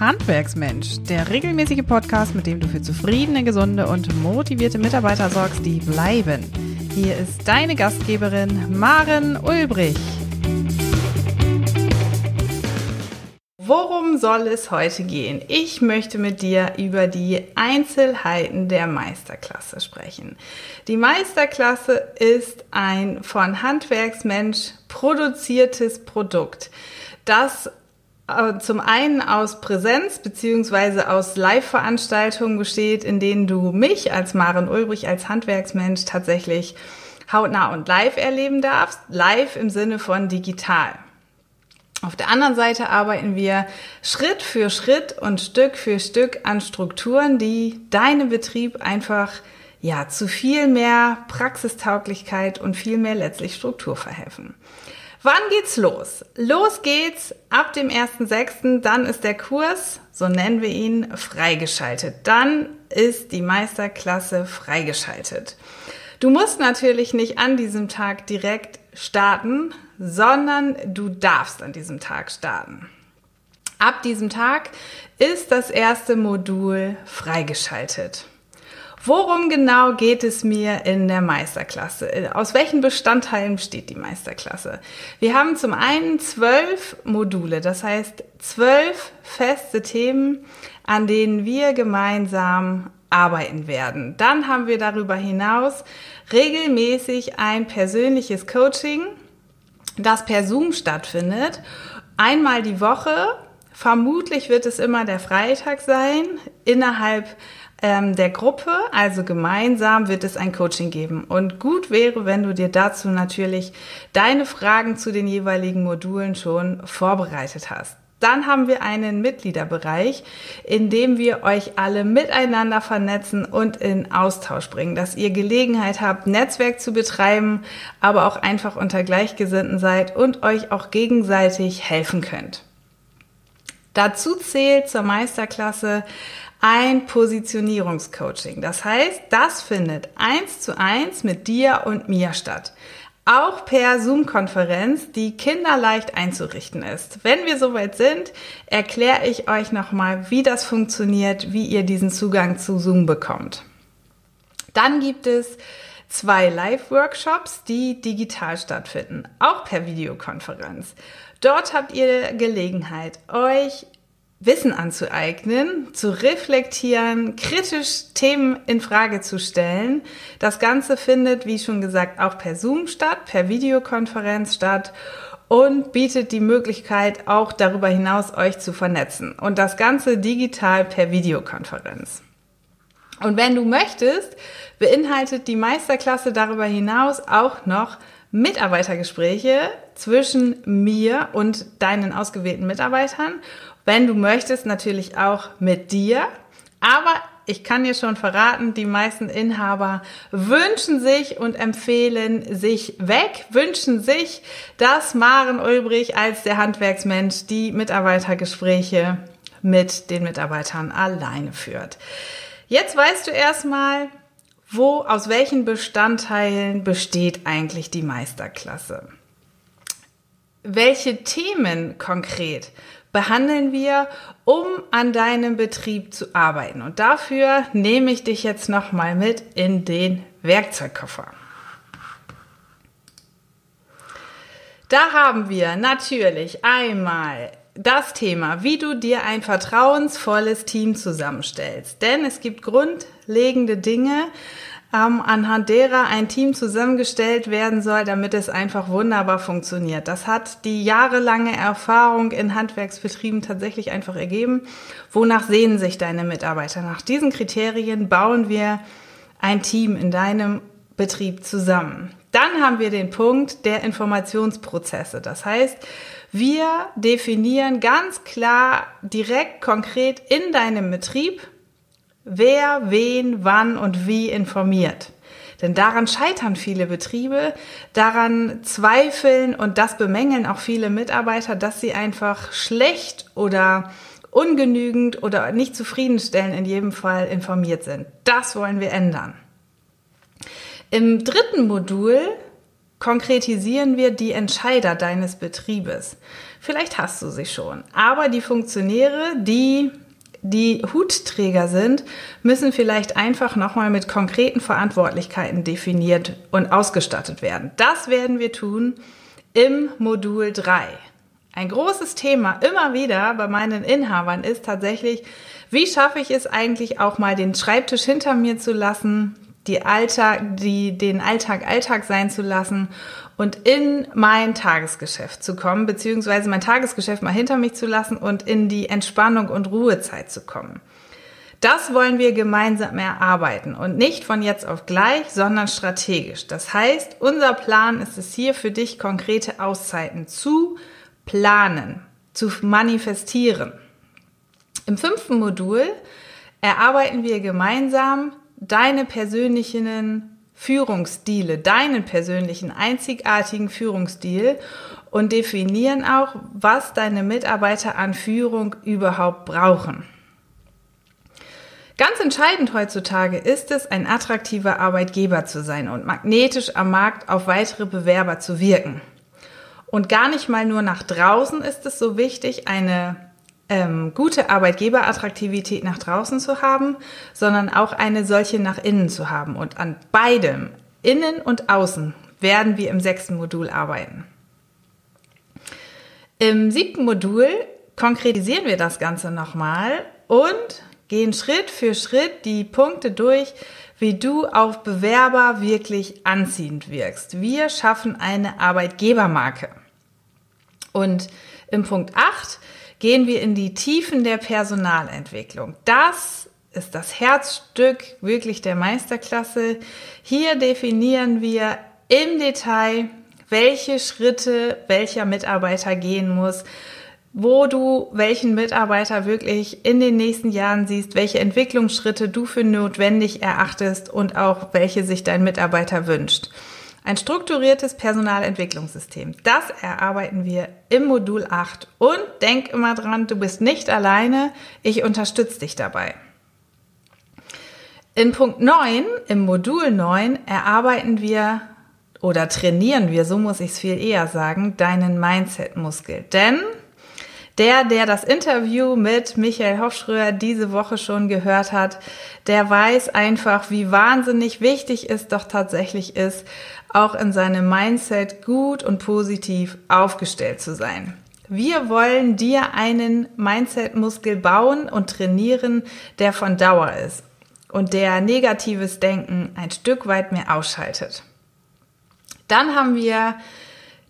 Handwerksmensch, der regelmäßige Podcast, mit dem du für zufriedene, gesunde und motivierte Mitarbeiter sorgst, die bleiben. Hier ist deine Gastgeberin Maren Ulbrich. Worum soll es heute gehen? Ich möchte mit dir über die Einzelheiten der Meisterklasse sprechen. Die Meisterklasse ist ein von Handwerksmensch produziertes Produkt, das zum einen aus Präsenz beziehungsweise aus Live-Veranstaltungen besteht, in denen du mich als Maren Ulbrich als Handwerksmensch tatsächlich hautnah und live erleben darfst. Live im Sinne von digital. Auf der anderen Seite arbeiten wir Schritt für Schritt und Stück für Stück an Strukturen, die deinem Betrieb einfach ja zu viel mehr Praxistauglichkeit und viel mehr letztlich Struktur verhelfen. Wann geht's los? Los geht's ab dem 1.6. Dann ist der Kurs, so nennen wir ihn, freigeschaltet. Dann ist die Meisterklasse freigeschaltet. Du musst natürlich nicht an diesem Tag direkt starten, sondern du darfst an diesem Tag starten. Ab diesem Tag ist das erste Modul freigeschaltet. Worum genau geht es mir in der Meisterklasse? Aus welchen Bestandteilen besteht die Meisterklasse? Wir haben zum einen zwölf Module, das heißt zwölf feste Themen, an denen wir gemeinsam arbeiten werden. Dann haben wir darüber hinaus regelmäßig ein persönliches Coaching, das per Zoom stattfindet. Einmal die Woche. Vermutlich wird es immer der Freitag sein, innerhalb ähm, der Gruppe, also gemeinsam wird es ein Coaching geben. Und gut wäre, wenn du dir dazu natürlich deine Fragen zu den jeweiligen Modulen schon vorbereitet hast. Dann haben wir einen Mitgliederbereich, in dem wir euch alle miteinander vernetzen und in Austausch bringen, dass ihr Gelegenheit habt, Netzwerk zu betreiben, aber auch einfach unter Gleichgesinnten seid und euch auch gegenseitig helfen könnt. Dazu zählt zur Meisterklasse ein Positionierungscoaching. Das heißt, das findet eins zu eins mit dir und mir statt. Auch per Zoom-Konferenz, die kinderleicht einzurichten ist. Wenn wir soweit sind, erkläre ich euch nochmal, wie das funktioniert, wie ihr diesen Zugang zu Zoom bekommt. Dann gibt es zwei Live-Workshops, die digital stattfinden, auch per Videokonferenz. Dort habt ihr Gelegenheit, euch Wissen anzueignen, zu reflektieren, kritisch Themen in Frage zu stellen. Das Ganze findet, wie schon gesagt, auch per Zoom statt, per Videokonferenz statt und bietet die Möglichkeit, auch darüber hinaus euch zu vernetzen. Und das Ganze digital per Videokonferenz. Und wenn du möchtest, beinhaltet die Meisterklasse darüber hinaus auch noch Mitarbeitergespräche zwischen mir und deinen ausgewählten Mitarbeitern wenn du möchtest, natürlich auch mit dir. Aber ich kann dir schon verraten, die meisten Inhaber wünschen sich und empfehlen sich weg, wünschen sich, dass Maren Ulbrich als der Handwerksmensch die Mitarbeitergespräche mit den Mitarbeitern alleine führt. Jetzt weißt du erstmal, wo, aus welchen Bestandteilen besteht eigentlich die Meisterklasse? Welche Themen konkret behandeln wir, um an deinem Betrieb zu arbeiten. Und dafür nehme ich dich jetzt nochmal mit in den Werkzeugkoffer. Da haben wir natürlich einmal das Thema, wie du dir ein vertrauensvolles Team zusammenstellst. Denn es gibt grundlegende Dinge, ähm, anhand derer ein Team zusammengestellt werden soll, damit es einfach wunderbar funktioniert. Das hat die jahrelange Erfahrung in Handwerksbetrieben tatsächlich einfach ergeben. Wonach sehen sich deine Mitarbeiter? Nach diesen Kriterien bauen wir ein Team in deinem Betrieb zusammen. Dann haben wir den Punkt der Informationsprozesse. Das heißt, wir definieren ganz klar, direkt, konkret in deinem Betrieb, wer, wen, wann und wie informiert. Denn daran scheitern viele Betriebe, daran zweifeln und das bemängeln auch viele Mitarbeiter, dass sie einfach schlecht oder ungenügend oder nicht zufriedenstellend in jedem Fall informiert sind. Das wollen wir ändern. Im dritten Modul konkretisieren wir die Entscheider deines Betriebes. Vielleicht hast du sie schon, aber die Funktionäre, die die Hutträger sind, müssen vielleicht einfach nochmal mit konkreten Verantwortlichkeiten definiert und ausgestattet werden. Das werden wir tun im Modul 3. Ein großes Thema immer wieder bei meinen Inhabern ist tatsächlich, wie schaffe ich es eigentlich auch mal den Schreibtisch hinter mir zu lassen, die Alltag, die, den Alltag Alltag sein zu lassen und in mein Tagesgeschäft zu kommen, beziehungsweise mein Tagesgeschäft mal hinter mich zu lassen und in die Entspannung und Ruhezeit zu kommen. Das wollen wir gemeinsam erarbeiten und nicht von jetzt auf gleich, sondern strategisch. Das heißt, unser Plan ist es hier für dich konkrete Auszeiten zu planen, zu manifestieren. Im fünften Modul erarbeiten wir gemeinsam deine persönlichen Führungsstile, deinen persönlichen einzigartigen Führungsstil und definieren auch, was deine Mitarbeiter an Führung überhaupt brauchen. Ganz entscheidend heutzutage ist es, ein attraktiver Arbeitgeber zu sein und magnetisch am Markt auf weitere Bewerber zu wirken. Und gar nicht mal nur nach draußen ist es so wichtig, eine ähm, gute Arbeitgeberattraktivität nach draußen zu haben, sondern auch eine solche nach innen zu haben. Und an beidem, innen und außen, werden wir im sechsten Modul arbeiten. Im siebten Modul konkretisieren wir das Ganze nochmal und gehen Schritt für Schritt die Punkte durch, wie du auf Bewerber wirklich anziehend wirkst. Wir schaffen eine Arbeitgebermarke. Und im Punkt 8 gehen wir in die Tiefen der Personalentwicklung. Das ist das Herzstück wirklich der Meisterklasse. Hier definieren wir im Detail, welche Schritte welcher Mitarbeiter gehen muss, wo du welchen Mitarbeiter wirklich in den nächsten Jahren siehst, welche Entwicklungsschritte du für notwendig erachtest und auch welche sich dein Mitarbeiter wünscht. Ein strukturiertes Personalentwicklungssystem. Das erarbeiten wir im Modul 8. Und denk immer dran, du bist nicht alleine. Ich unterstütze dich dabei. In Punkt 9, im Modul 9, erarbeiten wir oder trainieren wir, so muss ich es viel eher sagen, deinen Mindset-Muskel. Denn der, der das Interview mit Michael Hofschröer diese Woche schon gehört hat, der weiß einfach, wie wahnsinnig wichtig es doch tatsächlich ist, auch in seinem Mindset gut und positiv aufgestellt zu sein. Wir wollen dir einen Mindset-Muskel bauen und trainieren, der von Dauer ist und der negatives Denken ein Stück weit mehr ausschaltet. Dann haben wir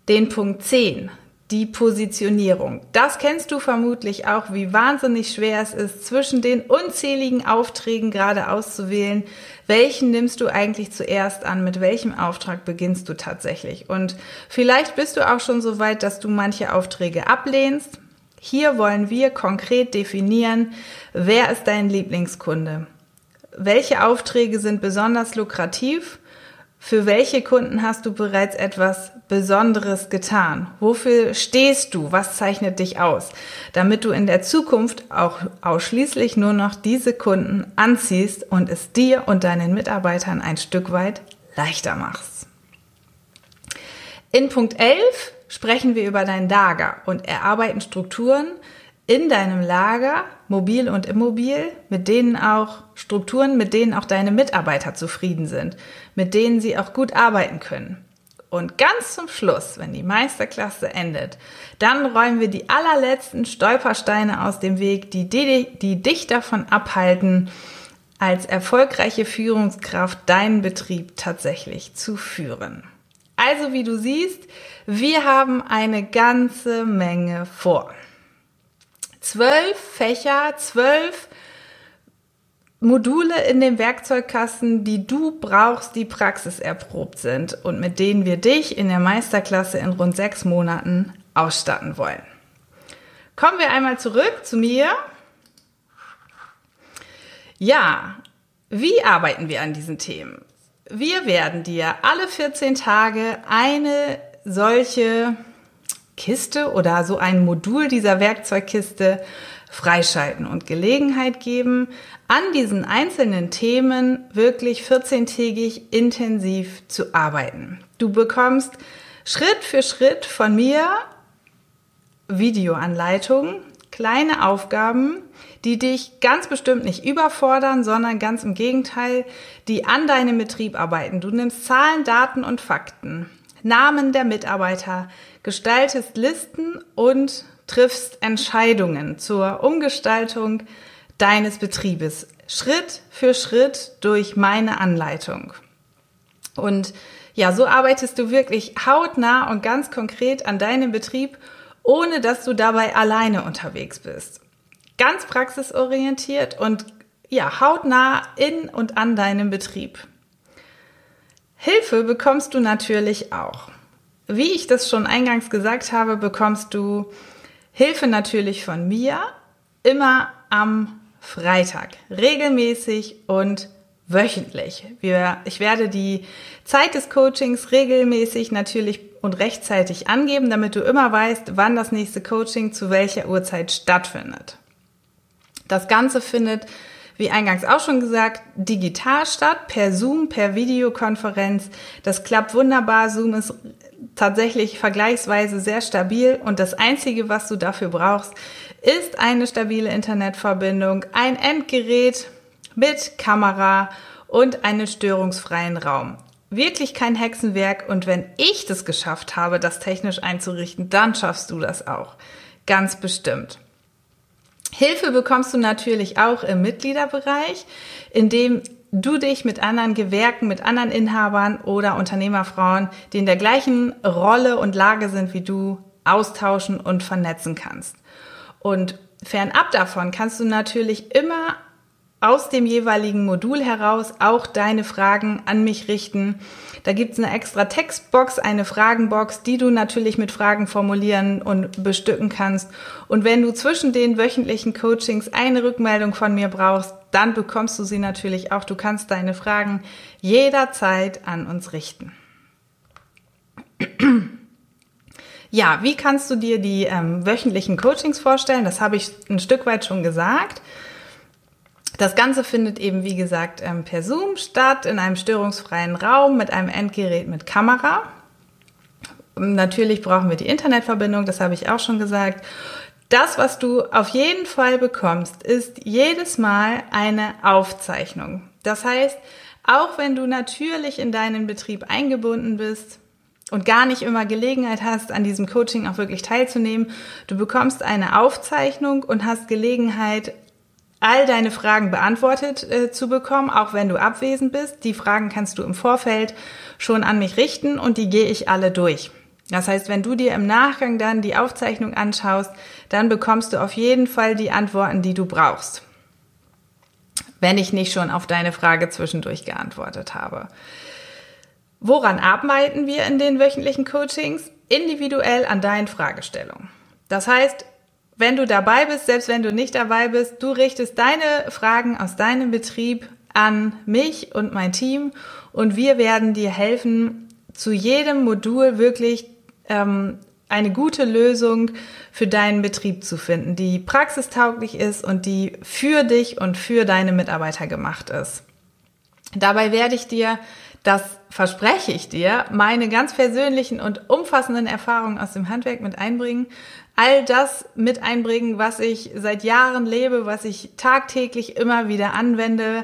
den Punkt 10, die Positionierung. Das kennst du vermutlich auch, wie wahnsinnig schwer es ist, zwischen den unzähligen Aufträgen gerade auszuwählen, welchen nimmst du eigentlich zuerst an, mit welchem Auftrag beginnst du tatsächlich. Und vielleicht bist du auch schon so weit, dass du manche Aufträge ablehnst. Hier wollen wir konkret definieren, wer ist dein Lieblingskunde? Welche Aufträge sind besonders lukrativ für welche Kunden hast du bereits etwas Besonderes getan? Wofür stehst du? Was zeichnet dich aus? Damit du in der Zukunft auch ausschließlich nur noch diese Kunden anziehst und es dir und deinen Mitarbeitern ein Stück weit leichter machst. In Punkt 11 sprechen wir über dein Lager und erarbeiten Strukturen, in deinem Lager, mobil und immobil, mit denen auch Strukturen, mit denen auch deine Mitarbeiter zufrieden sind, mit denen sie auch gut arbeiten können. Und ganz zum Schluss, wenn die Meisterklasse endet, dann räumen wir die allerletzten Stolpersteine aus dem Weg, die, die, die dich davon abhalten, als erfolgreiche Führungskraft deinen Betrieb tatsächlich zu führen. Also wie du siehst, wir haben eine ganze Menge vor zwölf Fächer, zwölf Module in dem Werkzeugkasten, die du brauchst, die praxiserprobt sind und mit denen wir dich in der Meisterklasse in rund sechs Monaten ausstatten wollen. Kommen wir einmal zurück zu mir. Ja, wie arbeiten wir an diesen Themen? Wir werden dir alle 14 Tage eine solche Kiste oder so ein Modul dieser Werkzeugkiste freischalten und Gelegenheit geben, an diesen einzelnen Themen wirklich 14-tägig intensiv zu arbeiten. Du bekommst Schritt für Schritt von mir Videoanleitungen, kleine Aufgaben, die dich ganz bestimmt nicht überfordern, sondern ganz im Gegenteil, die an deinem Betrieb arbeiten. Du nimmst Zahlen, Daten und Fakten, Namen der Mitarbeiter, gestaltest Listen und triffst Entscheidungen zur Umgestaltung deines Betriebes. Schritt für Schritt durch meine Anleitung. Und ja, so arbeitest du wirklich hautnah und ganz konkret an deinem Betrieb, ohne dass du dabei alleine unterwegs bist. Ganz praxisorientiert und ja, hautnah in und an deinem Betrieb. Hilfe bekommst du natürlich auch. Wie ich das schon eingangs gesagt habe, bekommst du Hilfe natürlich von mir immer am Freitag, regelmäßig und wöchentlich. Wir, ich werde die Zeit des Coachings regelmäßig natürlich und rechtzeitig angeben, damit du immer weißt, wann das nächste Coaching zu welcher Uhrzeit stattfindet. Das Ganze findet, wie eingangs auch schon gesagt, digital statt, per Zoom, per Videokonferenz. Das klappt wunderbar. Zoom ist tatsächlich vergleichsweise sehr stabil und das Einzige, was du dafür brauchst, ist eine stabile Internetverbindung, ein Endgerät mit Kamera und einen störungsfreien Raum. Wirklich kein Hexenwerk und wenn ich das geschafft habe, das technisch einzurichten, dann schaffst du das auch. Ganz bestimmt. Hilfe bekommst du natürlich auch im Mitgliederbereich, indem du dich mit anderen Gewerken, mit anderen Inhabern oder Unternehmerfrauen, die in der gleichen Rolle und Lage sind wie du, austauschen und vernetzen kannst. Und fernab davon kannst du natürlich immer aus dem jeweiligen Modul heraus auch deine Fragen an mich richten. Da gibt's eine extra Textbox, eine Fragenbox, die du natürlich mit Fragen formulieren und bestücken kannst. Und wenn du zwischen den wöchentlichen Coachings eine Rückmeldung von mir brauchst, dann bekommst du sie natürlich auch. Du kannst deine Fragen jederzeit an uns richten. Ja, wie kannst du dir die ähm, wöchentlichen Coachings vorstellen? Das habe ich ein Stück weit schon gesagt. Das Ganze findet eben, wie gesagt, ähm, per Zoom statt, in einem störungsfreien Raum mit einem Endgerät mit Kamera. Natürlich brauchen wir die Internetverbindung, das habe ich auch schon gesagt. Das, was du auf jeden Fall bekommst, ist jedes Mal eine Aufzeichnung. Das heißt, auch wenn du natürlich in deinen Betrieb eingebunden bist und gar nicht immer Gelegenheit hast, an diesem Coaching auch wirklich teilzunehmen, du bekommst eine Aufzeichnung und hast Gelegenheit, all deine Fragen beantwortet äh, zu bekommen, auch wenn du abwesend bist. Die Fragen kannst du im Vorfeld schon an mich richten und die gehe ich alle durch. Das heißt, wenn du dir im Nachgang dann die Aufzeichnung anschaust, dann bekommst du auf jeden Fall die Antworten, die du brauchst. Wenn ich nicht schon auf deine Frage zwischendurch geantwortet habe. Woran arbeiten wir in den wöchentlichen Coachings? Individuell an deinen Fragestellungen. Das heißt, wenn du dabei bist, selbst wenn du nicht dabei bist, du richtest deine Fragen aus deinem Betrieb an mich und mein Team und wir werden dir helfen, zu jedem Modul wirklich ähm, eine gute Lösung für deinen Betrieb zu finden, die praxistauglich ist und die für dich und für deine Mitarbeiter gemacht ist. Dabei werde ich dir, das verspreche ich dir, meine ganz persönlichen und umfassenden Erfahrungen aus dem Handwerk mit einbringen all das mit einbringen, was ich seit Jahren lebe, was ich tagtäglich immer wieder anwende.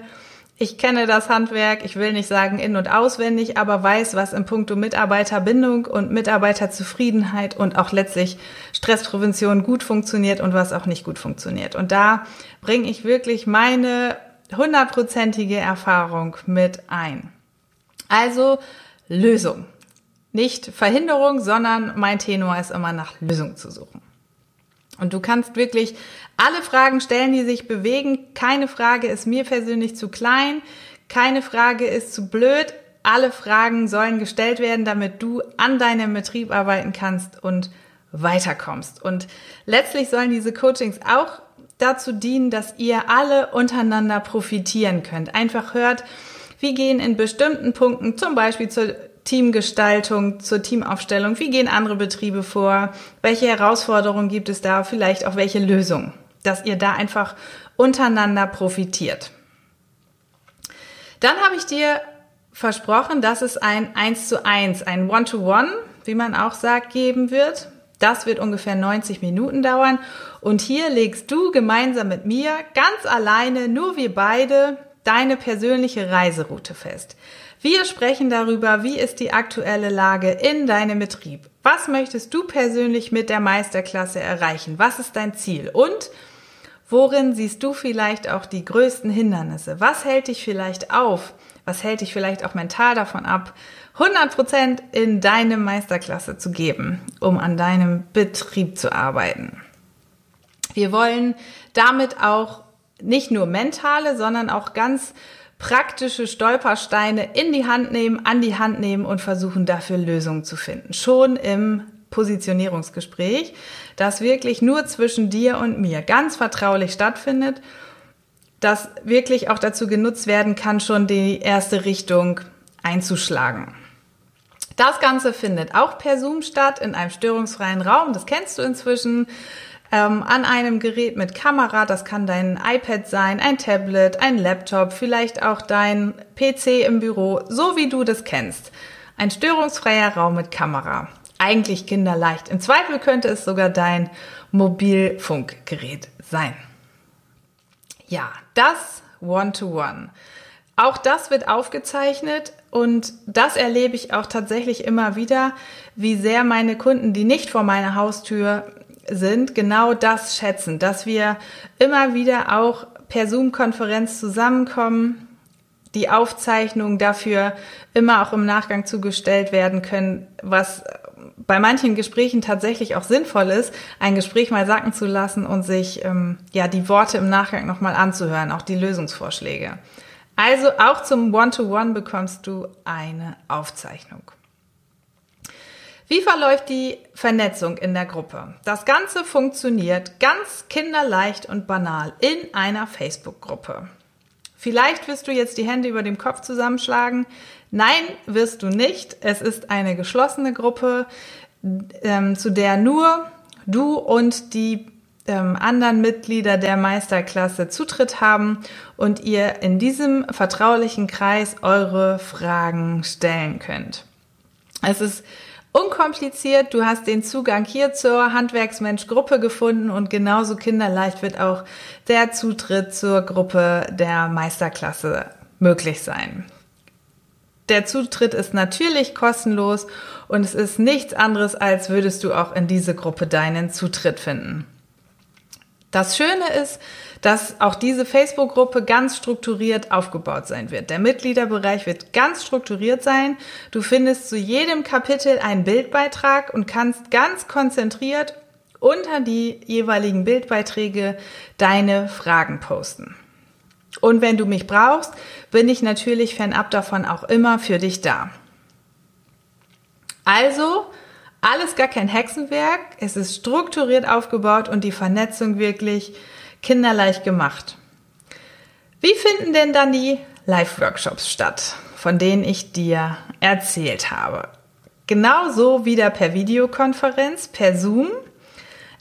Ich kenne das Handwerk, ich will nicht sagen in- und auswendig, aber weiß, was im Punkto Mitarbeiterbindung und Mitarbeiterzufriedenheit und auch letztlich Stressprävention gut funktioniert und was auch nicht gut funktioniert. Und da bringe ich wirklich meine hundertprozentige Erfahrung mit ein. Also Lösung. Nicht Verhinderung, sondern mein Tenor ist immer nach Lösung zu suchen. Und du kannst wirklich alle Fragen stellen, die sich bewegen. Keine Frage ist mir persönlich zu klein. Keine Frage ist zu blöd. Alle Fragen sollen gestellt werden, damit du an deinem Betrieb arbeiten kannst und weiterkommst. Und letztlich sollen diese Coachings auch dazu dienen, dass ihr alle untereinander profitieren könnt. Einfach hört, wie gehen in bestimmten Punkten, zum Beispiel zur Teamgestaltung, zur Teamaufstellung? Wie gehen andere Betriebe vor? Welche Herausforderungen gibt es da? Vielleicht auch welche Lösungen? Dass ihr da einfach untereinander profitiert. Dann habe ich dir versprochen, dass es ein 1 zu 1, ein One-to-One, wie man auch sagt, geben wird. Das wird ungefähr 90 Minuten dauern. Und hier legst du gemeinsam mit mir ganz alleine, nur wir beide, deine persönliche Reiseroute fest. Wir sprechen darüber, wie ist die aktuelle Lage in deinem Betrieb. Was möchtest du persönlich mit der Meisterklasse erreichen? Was ist dein Ziel? Und worin siehst du vielleicht auch die größten Hindernisse? Was hält dich vielleicht auf? Was hält dich vielleicht auch mental davon ab, 100% in deine Meisterklasse zu geben, um an deinem Betrieb zu arbeiten? Wir wollen damit auch nicht nur mentale, sondern auch ganz praktische Stolpersteine in die Hand nehmen, an die Hand nehmen und versuchen dafür Lösungen zu finden. Schon im Positionierungsgespräch, das wirklich nur zwischen dir und mir ganz vertraulich stattfindet, das wirklich auch dazu genutzt werden kann, schon die erste Richtung einzuschlagen. Das Ganze findet auch per Zoom statt in einem störungsfreien Raum. Das kennst du inzwischen ähm, an einem Gerät mit Kamera. Das kann dein iPad sein, ein Tablet, ein Laptop, vielleicht auch dein PC im Büro, so wie du das kennst. Ein störungsfreier Raum mit Kamera. Eigentlich kinderleicht. Im Zweifel könnte es sogar dein Mobilfunkgerät sein. Ja, das One-to-One. -One. Auch das wird aufgezeichnet und das erlebe ich auch tatsächlich immer wieder, wie sehr meine Kunden, die nicht vor meiner Haustür sind, genau das schätzen, dass wir immer wieder auch per Zoom-Konferenz zusammenkommen, die Aufzeichnungen dafür immer auch im Nachgang zugestellt werden können, was bei manchen Gesprächen tatsächlich auch sinnvoll ist, ein Gespräch mal sacken zu lassen und sich ähm, ja die Worte im Nachgang nochmal anzuhören, auch die Lösungsvorschläge. Also auch zum One-to-One -One bekommst du eine Aufzeichnung. Wie verläuft die Vernetzung in der Gruppe? Das Ganze funktioniert ganz kinderleicht und banal in einer Facebook-Gruppe. Vielleicht wirst du jetzt die Hände über dem Kopf zusammenschlagen. Nein, wirst du nicht. Es ist eine geschlossene Gruppe, ähm, zu der nur du und die ähm, anderen Mitglieder der Meisterklasse Zutritt haben und ihr in diesem vertraulichen Kreis eure Fragen stellen könnt. Es ist unkompliziert. Du hast den Zugang hier zur Handwerksmensch-Gruppe gefunden und genauso kinderleicht wird auch der Zutritt zur Gruppe der Meisterklasse möglich sein. Der Zutritt ist natürlich kostenlos und es ist nichts anderes, als würdest du auch in diese Gruppe deinen Zutritt finden. Das Schöne ist, dass auch diese Facebook-Gruppe ganz strukturiert aufgebaut sein wird. Der Mitgliederbereich wird ganz strukturiert sein. Du findest zu jedem Kapitel einen Bildbeitrag und kannst ganz konzentriert unter die jeweiligen Bildbeiträge deine Fragen posten. Und wenn du mich brauchst, bin ich natürlich fernab davon auch immer für dich da. Also, alles gar kein Hexenwerk. Es ist strukturiert aufgebaut und die Vernetzung wirklich kinderleicht gemacht. Wie finden denn dann die Live-Workshops statt, von denen ich dir erzählt habe? Genauso wieder per Videokonferenz, per Zoom,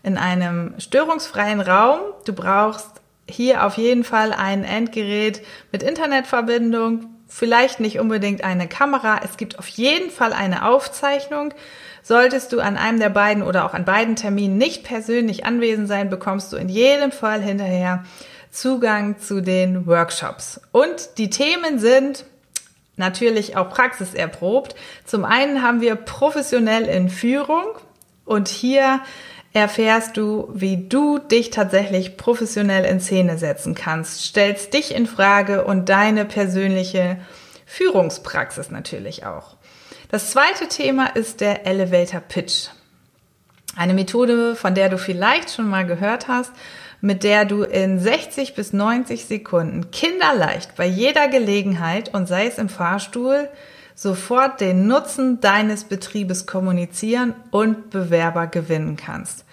in einem störungsfreien Raum. Du brauchst hier auf jeden Fall ein Endgerät mit Internetverbindung, vielleicht nicht unbedingt eine Kamera. Es gibt auf jeden Fall eine Aufzeichnung. Solltest du an einem der beiden oder auch an beiden Terminen nicht persönlich anwesend sein, bekommst du in jedem Fall hinterher Zugang zu den Workshops. Und die Themen sind natürlich auch praxiserprobt. Zum einen haben wir professionell in Führung und hier erfährst du, wie du dich tatsächlich professionell in Szene setzen kannst, stellst dich in Frage und deine persönliche Führungspraxis natürlich auch. Das zweite Thema ist der Elevator Pitch. Eine Methode, von der du vielleicht schon mal gehört hast, mit der du in 60 bis 90 Sekunden kinderleicht bei jeder Gelegenheit und sei es im Fahrstuhl sofort den Nutzen deines Betriebes kommunizieren und Bewerber gewinnen kannst.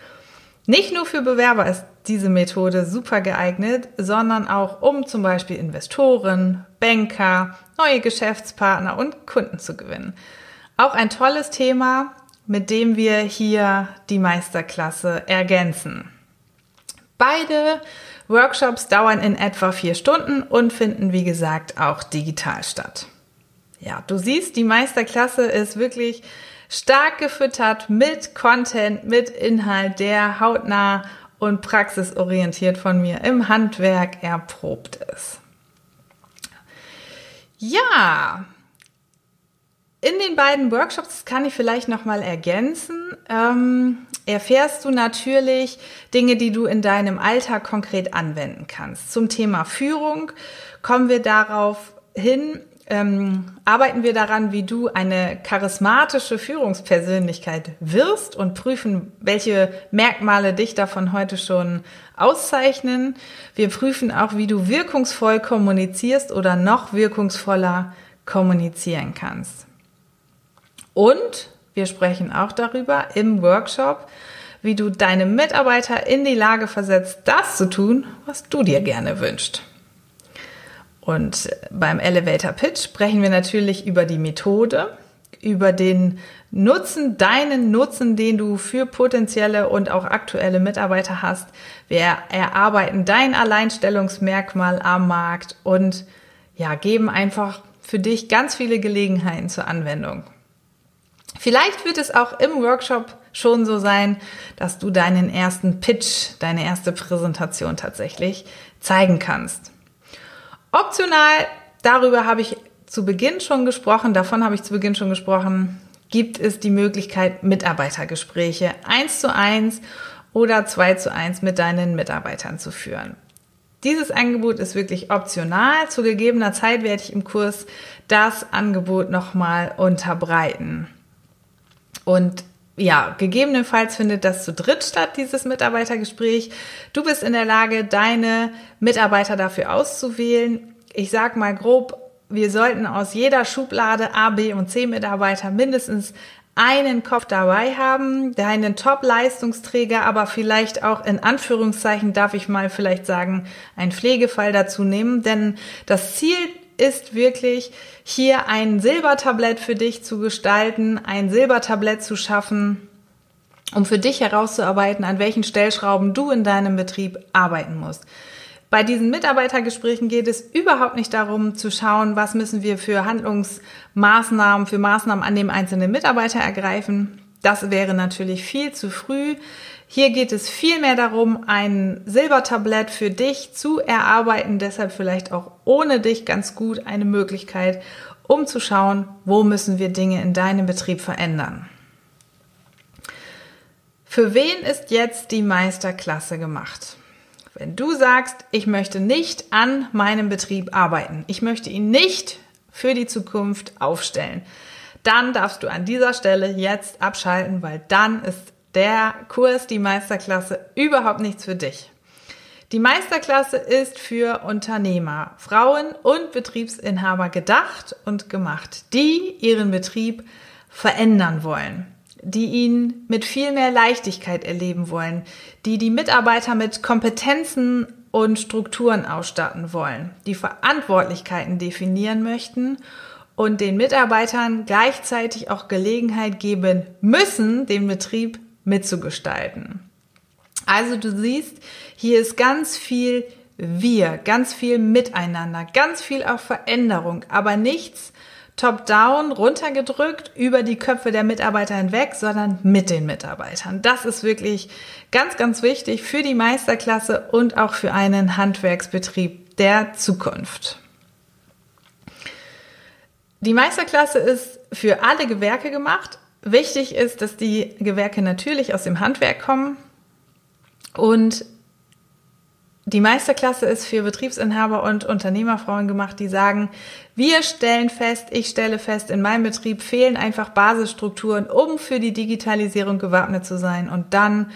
Nicht nur für Bewerber ist diese Methode super geeignet, sondern auch um zum Beispiel Investoren, Banker, neue Geschäftspartner und Kunden zu gewinnen. Auch ein tolles Thema, mit dem wir hier die Meisterklasse ergänzen. Beide Workshops dauern in etwa vier Stunden und finden, wie gesagt, auch digital statt. Ja, du siehst, die Meisterklasse ist wirklich stark gefüttert mit Content, mit Inhalt, der hautnah und praxisorientiert von mir im Handwerk erprobt ist. Ja, in den beiden Workshops, das kann ich vielleicht noch mal ergänzen, ähm, erfährst du natürlich Dinge, die du in deinem Alltag konkret anwenden kannst. Zum Thema Führung kommen wir darauf hin, ähm, arbeiten wir daran, wie du eine charismatische Führungspersönlichkeit wirst und prüfen, welche Merkmale dich davon heute schon auszeichnen. Wir prüfen auch, wie du wirkungsvoll kommunizierst oder noch wirkungsvoller kommunizieren kannst. Und wir sprechen auch darüber im Workshop, wie du deine Mitarbeiter in die Lage versetzt, das zu tun, was du dir gerne wünschst. Und beim Elevator Pitch sprechen wir natürlich über die Methode, über den Nutzen, deinen Nutzen, den du für potenzielle und auch aktuelle Mitarbeiter hast. Wir erarbeiten dein Alleinstellungsmerkmal am Markt und ja, geben einfach für dich ganz viele Gelegenheiten zur Anwendung. Vielleicht wird es auch im Workshop schon so sein, dass du deinen ersten Pitch, deine erste Präsentation tatsächlich zeigen kannst. Optional, darüber habe ich zu Beginn schon gesprochen, davon habe ich zu Beginn schon gesprochen, gibt es die Möglichkeit, Mitarbeitergespräche eins zu eins oder zwei zu eins mit deinen Mitarbeitern zu führen. Dieses Angebot ist wirklich optional. Zu gegebener Zeit werde ich im Kurs das Angebot nochmal unterbreiten. Und ja, gegebenenfalls findet das zu dritt statt, dieses Mitarbeitergespräch. Du bist in der Lage, deine Mitarbeiter dafür auszuwählen. Ich sag mal grob, wir sollten aus jeder Schublade A, B und C Mitarbeiter mindestens einen Kopf dabei haben, deinen Top-Leistungsträger, aber vielleicht auch in Anführungszeichen darf ich mal vielleicht sagen, einen Pflegefall dazu nehmen, denn das Ziel ist wirklich, hier ein Silbertablett für dich zu gestalten, ein Silbertablett zu schaffen, um für dich herauszuarbeiten, an welchen Stellschrauben du in deinem Betrieb arbeiten musst. Bei diesen Mitarbeitergesprächen geht es überhaupt nicht darum zu schauen, was müssen wir für Handlungsmaßnahmen, für Maßnahmen an dem einzelnen Mitarbeiter ergreifen. Das wäre natürlich viel zu früh. Hier geht es vielmehr darum, ein Silbertablett für dich zu erarbeiten, deshalb vielleicht auch ohne dich ganz gut eine Möglichkeit, um zu schauen, wo müssen wir Dinge in deinem Betrieb verändern. Für wen ist jetzt die Meisterklasse gemacht? Wenn du sagst, ich möchte nicht an meinem Betrieb arbeiten, ich möchte ihn nicht für die Zukunft aufstellen, dann darfst du an dieser Stelle jetzt abschalten, weil dann ist der Kurs, die Meisterklasse, überhaupt nichts für dich. Die Meisterklasse ist für Unternehmer, Frauen und Betriebsinhaber gedacht und gemacht, die ihren Betrieb verändern wollen, die ihn mit viel mehr Leichtigkeit erleben wollen, die die Mitarbeiter mit Kompetenzen und Strukturen ausstatten wollen, die Verantwortlichkeiten definieren möchten und den Mitarbeitern gleichzeitig auch Gelegenheit geben müssen, den Betrieb mitzugestalten. Also du siehst, hier ist ganz viel wir, ganz viel Miteinander, ganz viel auch Veränderung, aber nichts top-down runtergedrückt über die Köpfe der Mitarbeiter hinweg, sondern mit den Mitarbeitern. Das ist wirklich ganz, ganz wichtig für die Meisterklasse und auch für einen Handwerksbetrieb der Zukunft. Die Meisterklasse ist für alle Gewerke gemacht, Wichtig ist, dass die Gewerke natürlich aus dem Handwerk kommen und die Meisterklasse ist für Betriebsinhaber und Unternehmerfrauen gemacht, die sagen, wir stellen fest, ich stelle fest, in meinem Betrieb fehlen einfach Basisstrukturen, um für die Digitalisierung gewappnet zu sein. Und dann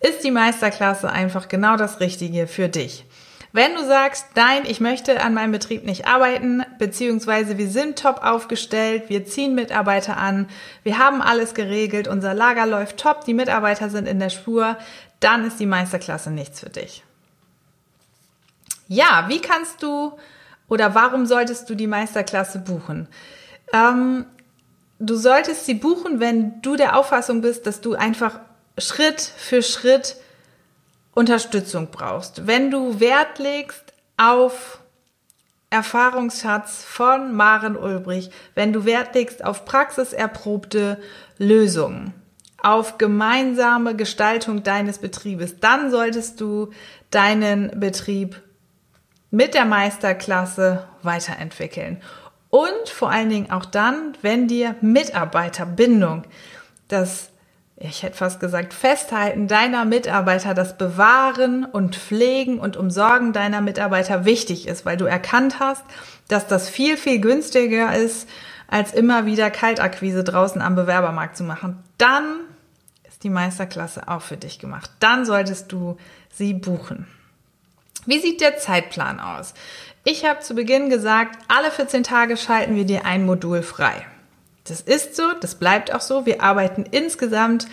ist die Meisterklasse einfach genau das Richtige für dich. Wenn du sagst, nein, ich möchte an meinem Betrieb nicht arbeiten, beziehungsweise wir sind top aufgestellt, wir ziehen Mitarbeiter an, wir haben alles geregelt, unser Lager läuft top, die Mitarbeiter sind in der Spur, dann ist die Meisterklasse nichts für dich. Ja, wie kannst du oder warum solltest du die Meisterklasse buchen? Ähm, du solltest sie buchen, wenn du der Auffassung bist, dass du einfach Schritt für Schritt Unterstützung brauchst, wenn du Wert legst auf Erfahrungsschatz von Maren Ulbrich, wenn du Wert legst auf praxiserprobte Lösungen, auf gemeinsame Gestaltung deines Betriebes, dann solltest du deinen Betrieb mit der Meisterklasse weiterentwickeln. Und vor allen Dingen auch dann, wenn dir Mitarbeiterbindung, das, ich hätte fast gesagt, Festhalten deiner Mitarbeiter, das Bewahren und Pflegen und Umsorgen deiner Mitarbeiter wichtig ist, weil du erkannt hast, dass das viel, viel günstiger ist, als immer wieder Kaltakquise draußen am Bewerbermarkt zu machen. Dann ist die Meisterklasse auch für dich gemacht. Dann solltest du sie buchen. Wie sieht der Zeitplan aus? Ich habe zu Beginn gesagt, alle 14 Tage schalten wir dir ein Modul frei. Das ist so, das bleibt auch so. Wir arbeiten insgesamt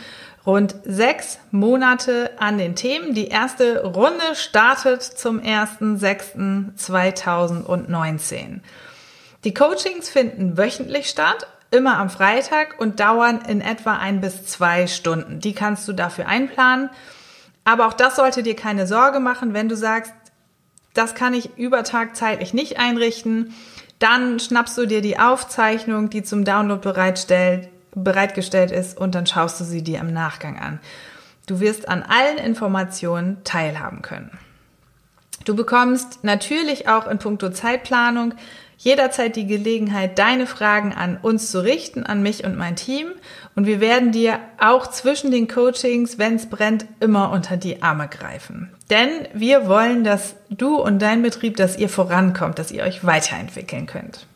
rund sechs Monate an den Themen. Die erste Runde startet zum 1.6.2019. Die Coachings finden wöchentlich statt, immer am Freitag und dauern in etwa ein bis zwei Stunden. Die kannst du dafür einplanen. Aber auch das sollte dir keine Sorge machen, wenn du sagst, das kann ich über Tag zeitlich nicht einrichten. Dann schnappst du dir die Aufzeichnung, die zum Download bereitstellt, bereitgestellt ist und dann schaust du sie dir im Nachgang an. Du wirst an allen Informationen teilhaben können. Du bekommst natürlich auch in puncto Zeitplanung jederzeit die Gelegenheit, deine Fragen an uns zu richten, an mich und mein Team. Und wir werden dir auch zwischen den Coachings, wenn es brennt, immer unter die Arme greifen. Denn wir wollen, dass du und dein Betrieb, dass ihr vorankommt, dass ihr euch weiterentwickeln könnt.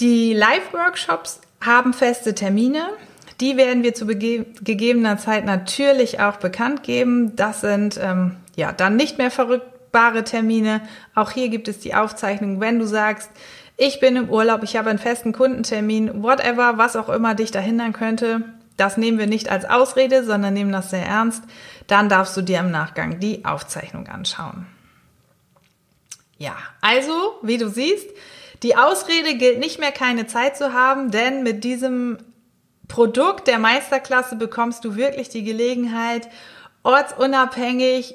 Die Live-Workshops haben feste Termine. Die werden wir zu gegebener Zeit natürlich auch bekannt geben. Das sind ähm, ja dann nicht mehr verrückt buchbare Termine. Auch hier gibt es die Aufzeichnung, wenn du sagst, ich bin im Urlaub, ich habe einen festen Kundentermin, whatever, was auch immer dich da hindern könnte. Das nehmen wir nicht als Ausrede, sondern nehmen das sehr ernst. Dann darfst du dir im Nachgang die Aufzeichnung anschauen. Ja, also, wie du siehst, die Ausrede gilt nicht mehr keine Zeit zu haben, denn mit diesem Produkt der Meisterklasse bekommst du wirklich die Gelegenheit, ortsunabhängig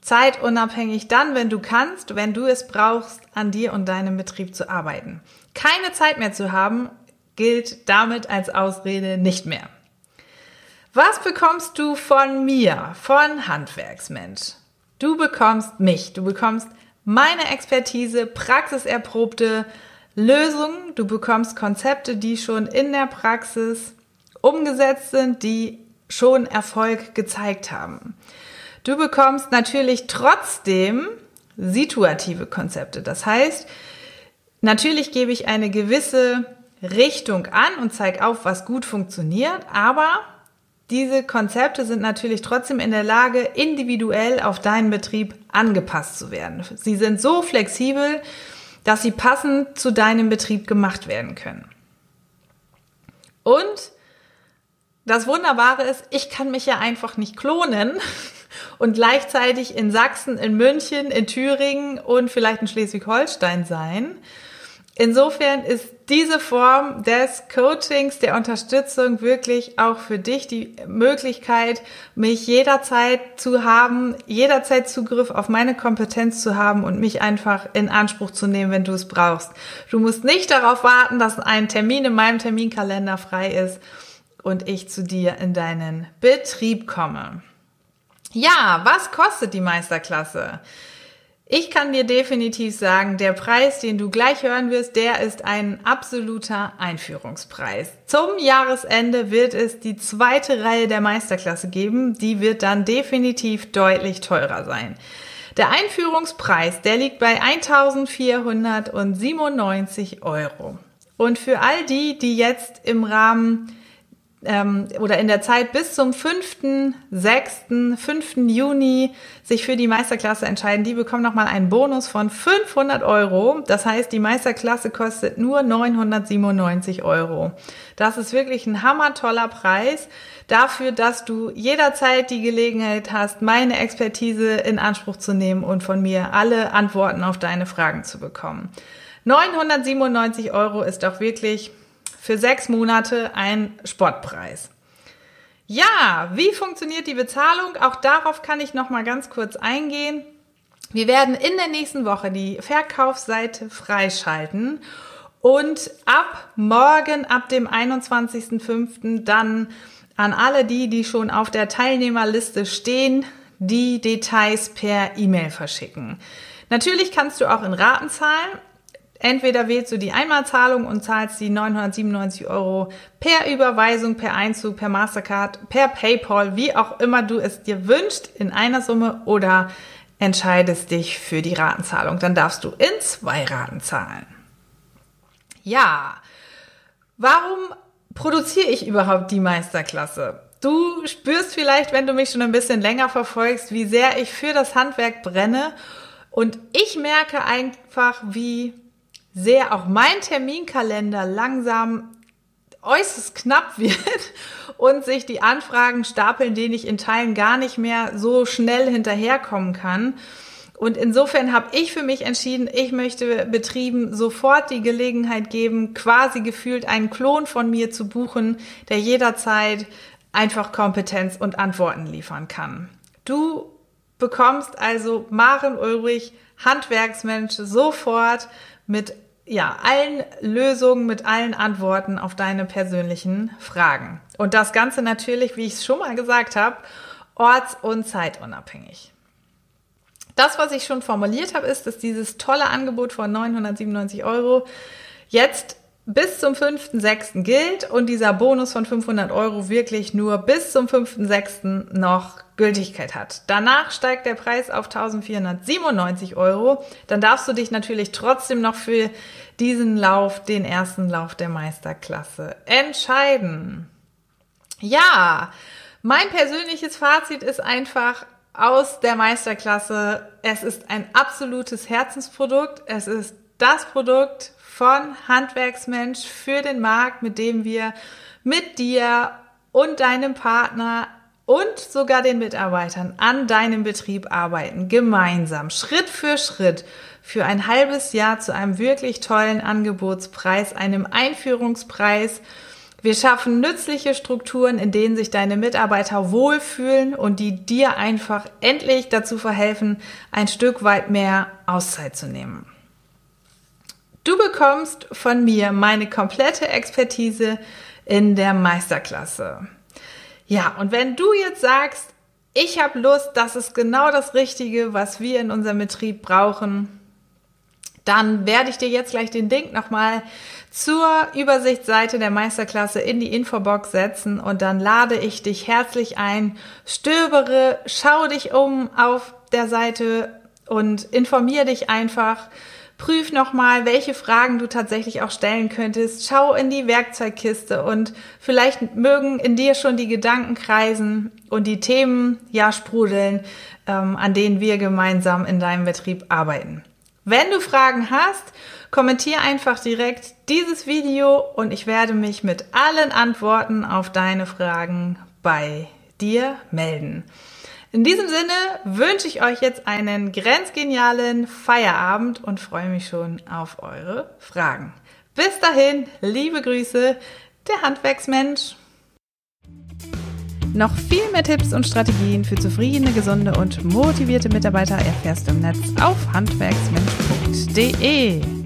zeitunabhängig dann, wenn du kannst, wenn du es brauchst, an dir und deinem Betrieb zu arbeiten. Keine Zeit mehr zu haben, gilt damit als Ausrede nicht mehr. Was bekommst du von mir, von Handwerksmensch? Du bekommst mich, du bekommst meine Expertise, praxiserprobte Lösungen, du bekommst Konzepte, die schon in der Praxis umgesetzt sind, die schon Erfolg gezeigt haben. Du bekommst natürlich trotzdem situative Konzepte. Das heißt, natürlich gebe ich eine gewisse Richtung an und zeige auf, was gut funktioniert, aber diese Konzepte sind natürlich trotzdem in der Lage, individuell auf deinen Betrieb angepasst zu werden. Sie sind so flexibel, dass sie passend zu deinem Betrieb gemacht werden können. Und das Wunderbare ist, ich kann mich ja einfach nicht klonen und gleichzeitig in Sachsen, in München, in Thüringen und vielleicht in Schleswig-Holstein sein. Insofern ist diese Form des Coachings, der Unterstützung wirklich auch für dich die Möglichkeit, mich jederzeit zu haben, jederzeit Zugriff auf meine Kompetenz zu haben und mich einfach in Anspruch zu nehmen, wenn du es brauchst. Du musst nicht darauf warten, dass ein Termin in meinem Terminkalender frei ist und ich zu dir in deinen Betrieb komme. Ja, was kostet die Meisterklasse? Ich kann dir definitiv sagen, der Preis, den du gleich hören wirst, der ist ein absoluter Einführungspreis. Zum Jahresende wird es die zweite Reihe der Meisterklasse geben. Die wird dann definitiv deutlich teurer sein. Der Einführungspreis, der liegt bei 1497 Euro. Und für all die, die jetzt im Rahmen ähm, oder in der Zeit bis zum 5., 6., 5. Juni sich für die Meisterklasse entscheiden, die bekommen nochmal einen Bonus von 500 Euro. Das heißt, die Meisterklasse kostet nur 997 Euro. Das ist wirklich ein hammertoller Preis dafür, dass du jederzeit die Gelegenheit hast, meine Expertise in Anspruch zu nehmen und von mir alle Antworten auf deine Fragen zu bekommen. 997 Euro ist doch wirklich für sechs Monate ein Sportpreis. Ja, wie funktioniert die Bezahlung? Auch darauf kann ich noch mal ganz kurz eingehen. Wir werden in der nächsten Woche die Verkaufsseite freischalten und ab morgen, ab dem 21.05. dann an alle die, die schon auf der Teilnehmerliste stehen, die Details per E-Mail verschicken. Natürlich kannst du auch in Raten zahlen. Entweder wählst du die Einmalzahlung und zahlst die 997 Euro per Überweisung, per Einzug, per Mastercard, per PayPal, wie auch immer du es dir wünschst, in einer Summe oder entscheidest dich für die Ratenzahlung. Dann darfst du in zwei Raten zahlen. Ja, warum produziere ich überhaupt die Meisterklasse? Du spürst vielleicht, wenn du mich schon ein bisschen länger verfolgst, wie sehr ich für das Handwerk brenne. Und ich merke einfach, wie sehr auch mein Terminkalender langsam äußerst knapp wird und sich die Anfragen stapeln, denen ich in Teilen gar nicht mehr so schnell hinterherkommen kann. Und insofern habe ich für mich entschieden, ich möchte Betrieben sofort die Gelegenheit geben, quasi gefühlt einen Klon von mir zu buchen, der jederzeit einfach Kompetenz und Antworten liefern kann. Du bekommst also Maren Ulrich, Handwerksmensch, sofort mit ja, allen Lösungen, mit allen Antworten auf deine persönlichen Fragen. Und das Ganze natürlich, wie ich es schon mal gesagt habe, orts- und zeitunabhängig. Das, was ich schon formuliert habe, ist, dass dieses tolle Angebot von 997 Euro jetzt bis zum 5.6. gilt und dieser Bonus von 500 Euro wirklich nur bis zum 5.6. noch Gültigkeit hat. Danach steigt der Preis auf 1497 Euro. Dann darfst du dich natürlich trotzdem noch für diesen Lauf, den ersten Lauf der Meisterklasse entscheiden. Ja, mein persönliches Fazit ist einfach aus der Meisterklasse. Es ist ein absolutes Herzensprodukt. Es ist das Produkt, von Handwerksmensch für den Markt, mit dem wir mit dir und deinem Partner und sogar den Mitarbeitern an deinem Betrieb arbeiten, gemeinsam, Schritt für Schritt, für ein halbes Jahr zu einem wirklich tollen Angebotspreis, einem Einführungspreis. Wir schaffen nützliche Strukturen, in denen sich deine Mitarbeiter wohlfühlen und die dir einfach endlich dazu verhelfen, ein Stück weit mehr Auszeit zu nehmen. Du bekommst von mir meine komplette Expertise in der Meisterklasse. Ja, und wenn du jetzt sagst, ich habe Lust, das ist genau das Richtige, was wir in unserem Betrieb brauchen, dann werde ich dir jetzt gleich den Link nochmal zur Übersichtsseite der Meisterklasse in die Infobox setzen und dann lade ich dich herzlich ein, stöbere, schau dich um auf der Seite und informiere dich einfach Prüf nochmal, welche Fragen du tatsächlich auch stellen könntest. Schau in die Werkzeugkiste und vielleicht mögen in dir schon die Gedanken kreisen und die Themen ja sprudeln, ähm, an denen wir gemeinsam in deinem Betrieb arbeiten. Wenn du Fragen hast, kommentier einfach direkt dieses Video und ich werde mich mit allen Antworten auf deine Fragen bei dir melden. In diesem Sinne wünsche ich euch jetzt einen grenzgenialen Feierabend und freue mich schon auf eure Fragen. Bis dahin, liebe Grüße, der Handwerksmensch. Noch viel mehr Tipps und Strategien für zufriedene, gesunde und motivierte Mitarbeiter erfährst du im Netz auf handwerksmensch.de.